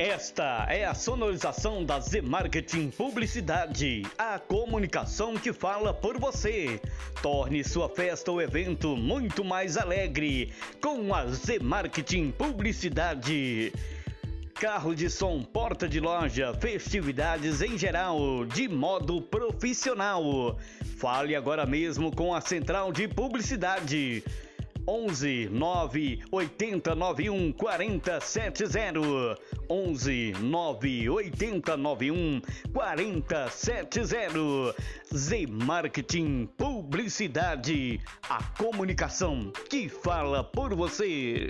Esta é a sonorização da Z Marketing Publicidade, a comunicação que fala por você. Torne sua festa ou evento muito mais alegre com a Z Marketing Publicidade. Carro de som, porta de loja, festividades em geral, de modo profissional. Fale agora mesmo com a Central de Publicidade. 11 9 80 91 40 70 11 9 80 91 40 70 Z Marketing Publicidade a comunicação que fala por você.